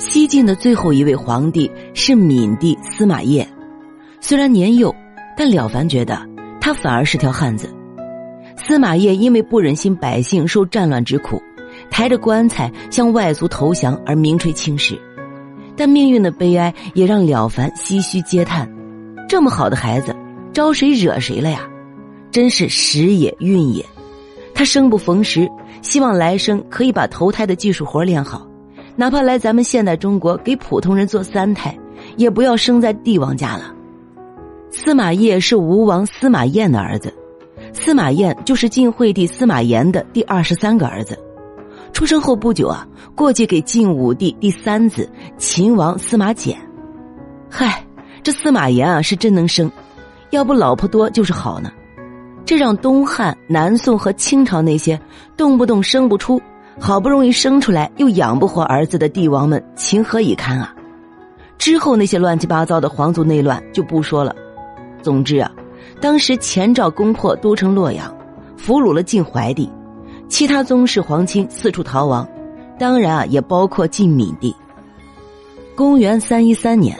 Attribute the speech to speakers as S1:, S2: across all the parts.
S1: 西晋的最后一位皇帝是闵帝司马邺，虽然年幼，但了凡觉得他反而是条汉子。司马邺因为不忍心百姓受战乱之苦，抬着棺材向外族投降而名垂青史。但命运的悲哀也让了凡唏嘘嗟叹：这么好的孩子，招谁惹谁了呀？真是时也运也。他生不逢时，希望来生可以把投胎的技术活练好。哪怕来咱们现代中国给普通人做三胎，也不要生在帝王家了。司马懿是吴王司马彦的儿子，司马彦就是晋惠帝司马炎的第二十三个儿子。出生后不久啊，过继给晋武帝第三子秦王司马简。嗨，这司马炎啊是真能生，要不老婆多就是好呢。这让东汉、南宋和清朝那些动不动生不出。好不容易生出来又养不活儿子的帝王们情何以堪啊！之后那些乱七八糟的皇族内乱就不说了。总之啊，当时前赵攻破都城洛阳，俘虏了晋怀帝，其他宗室皇亲四处逃亡，当然啊也包括晋闵帝。公元三一三年，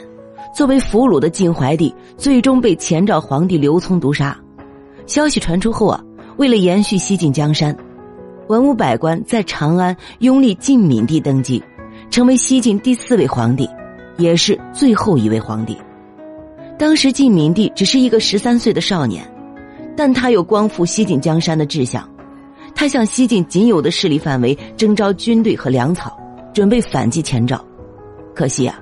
S1: 作为俘虏的晋怀帝最终被前赵皇帝刘聪毒杀。消息传出后啊，为了延续西晋江山。文武百官在长安拥立晋闵帝登基，成为西晋第四位皇帝，也是最后一位皇帝。当时晋闵帝只是一个十三岁的少年，但他有光复西晋江山的志向。他向西晋仅有的势力范围征召军队和粮草，准备反击前赵。可惜啊，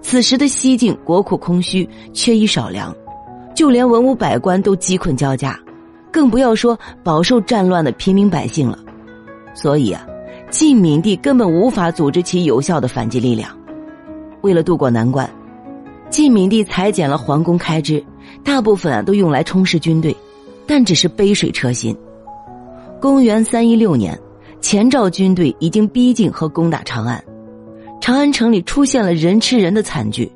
S1: 此时的西晋国库空虚，缺衣少粮，就连文武百官都饥困交加，更不要说饱受战乱的平民百姓了。所以啊，晋闵帝根本无法组织起有效的反击力量。为了渡过难关，晋闵帝裁减了皇宫开支，大部分啊都用来充实军队，但只是杯水车薪。公元三一六年，前赵军队已经逼近和攻打长安，长安城里出现了人吃人的惨剧。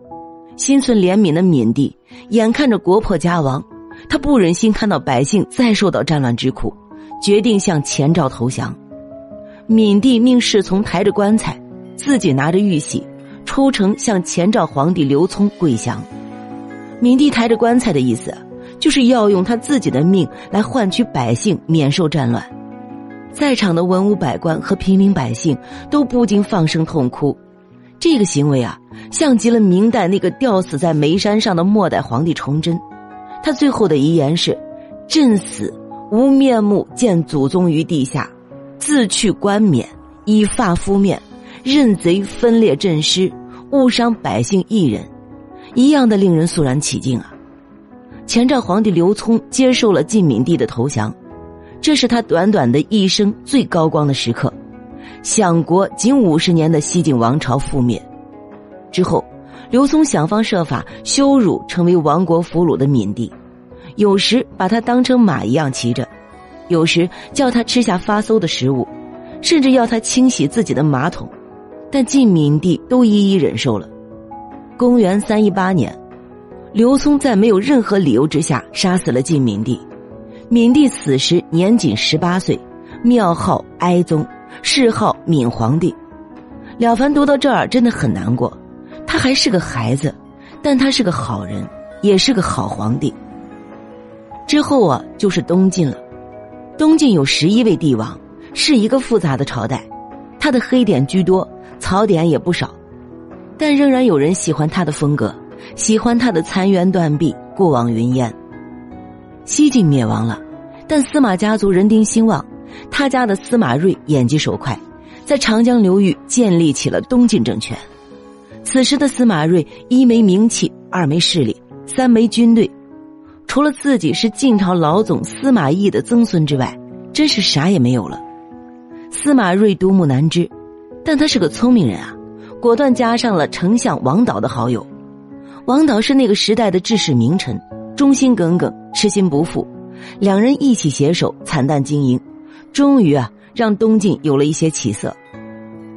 S1: 心存怜悯的闵帝眼看着国破家亡，他不忍心看到百姓再受到战乱之苦，决定向前赵投降。闵帝命侍从抬着棺材，自己拿着玉玺，出城向前赵皇帝刘聪跪降。闵帝抬着棺材的意思，就是要用他自己的命来换取百姓免受战乱。在场的文武百官和平民百姓都不禁放声痛哭。这个行为啊，像极了明代那个吊死在煤山上的末代皇帝崇祯。他最后的遗言是：“朕死无面目见祖宗于地下。”自去冠冕，以发敷面，任贼分裂阵师，误伤百姓一人，一样的令人肃然起敬啊！前赵皇帝刘聪接受了晋闵帝的投降，这是他短短的一生最高光的时刻。享国仅五十年的西晋王朝覆灭之后，刘聪想方设法羞辱成为亡国俘虏的闵帝，有时把他当成马一样骑着。有时叫他吃下发馊的食物，甚至要他清洗自己的马桶，但晋敏帝都一一忍受了。公元三一八年，刘聪在没有任何理由之下杀死了晋敏帝。敏帝死时年仅十八岁，庙号哀宗，谥号敏皇帝。了凡读到这儿真的很难过，他还是个孩子，但他是个好人，也是个好皇帝。之后啊，就是东晋了。东晋有十一位帝王，是一个复杂的朝代，他的黑点居多，槽点也不少，但仍然有人喜欢他的风格，喜欢他的残垣断壁、过往云烟。西晋灭亡了，但司马家族人丁兴旺，他家的司马睿眼疾手快，在长江流域建立起了东晋政权。此时的司马睿一没名气，二没势力，三没军队。除了自己是晋朝老总司马懿的曾孙之外，真是啥也没有了。司马睿独木难支，但他是个聪明人啊，果断加上了丞相王导的好友。王导是那个时代的治世名臣，忠心耿耿，痴心不负。两人一起携手，惨淡经营，终于啊，让东晋有了一些起色。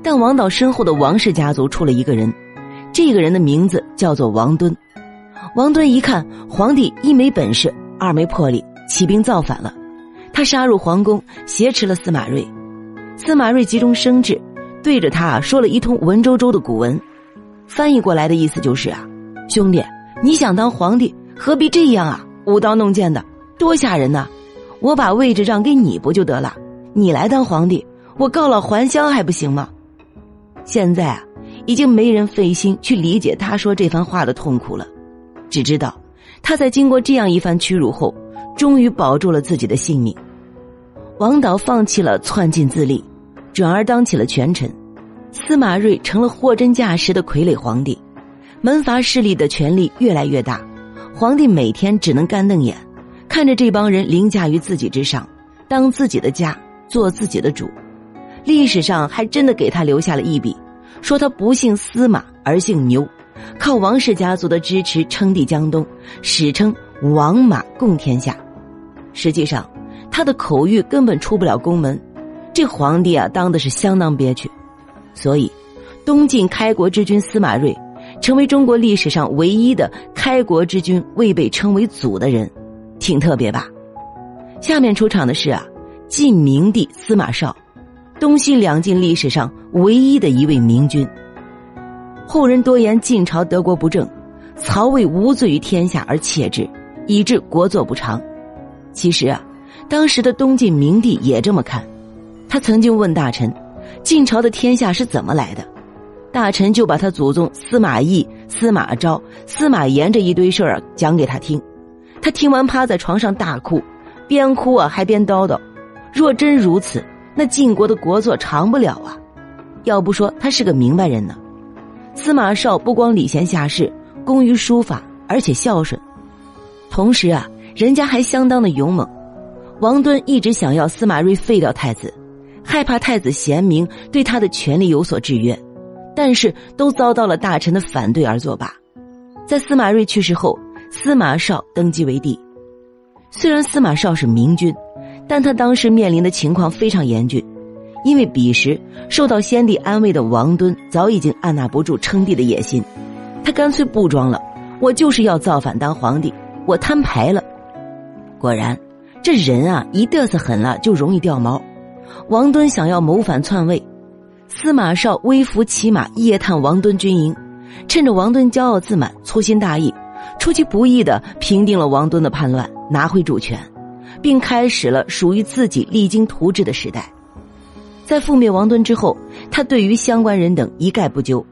S1: 但王导身后的王氏家族出了一个人，这个人的名字叫做王敦。王敦一看皇帝一没本事，二没魄力，起兵造反了。他杀入皇宫，挟持了司马睿。司马睿急中生智，对着他说了一通文绉绉的古文，翻译过来的意思就是啊，兄弟，你想当皇帝，何必这样啊？舞刀弄剑的，多吓人呐！我把位置让给你不就得了？你来当皇帝，我告老还乡还不行吗？现在啊，已经没人费心去理解他说这番话的痛苦了，只知道他在经过这样一番屈辱后，终于保住了自己的性命。王导放弃了篡晋自立，转而当起了权臣。司马睿成了货真价实的傀儡皇帝，门阀势力的权力越来越大，皇帝每天只能干瞪眼，看着这帮人凌驾于自己之上，当自己的家，做自己的主。历史上还真的给他留下了一笔，说他不姓司马而姓牛，靠王氏家族的支持称帝江东，史称王马共天下。实际上，他的口谕根本出不了宫门，这皇帝啊当的是相当憋屈。所以，东晋开国之君司马睿，成为中国历史上唯一的开国之君未被称为祖的人，挺特别吧？下面出场的是啊，晋明帝司马绍，东西两晋历史上唯一的一位明君。后人多言晋朝德国不正，曹魏无罪于天下而窃之，以致国祚不长。其实啊，当时的东晋明帝也这么看，他曾经问大臣。晋朝的天下是怎么来的？大臣就把他祖宗司马懿、司马昭、司马炎这一堆事儿讲给他听。他听完趴在床上大哭，边哭啊还边叨叨：“若真如此，那晋国的国祚长不了啊！要不说他是个明白人呢。”司马绍不光礼贤下士，工于书法，而且孝顺，同时啊，人家还相当的勇猛。王敦一直想要司马睿废掉太子。害怕太子贤明对他的权力有所制约，但是都遭到了大臣的反对而作罢。在司马睿去世后，司马绍登基为帝。虽然司马绍是明君，但他当时面临的情况非常严峻，因为彼时受到先帝安慰的王敦早已经按捺不住称帝的野心，他干脆不装了，我就是要造反当皇帝，我摊牌了。果然，这人啊一嘚瑟狠了就容易掉毛。王敦想要谋反篡位，司马绍微服骑马夜探王敦军营，趁着王敦骄傲自满、粗心大意，出其不意的平定了王敦的叛乱，拿回主权，并开始了属于自己励精图治的时代。在覆灭王敦之后，他对于相关人等一概不究，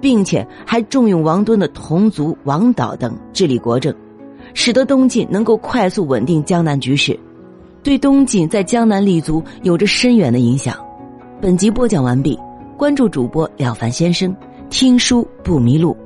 S1: 并且还重用王敦的同族王导等治理国政，使得东晋能够快速稳定江南局势。对东晋在江南立足有着深远的影响。本集播讲完毕，关注主播了凡先生，听书不迷路。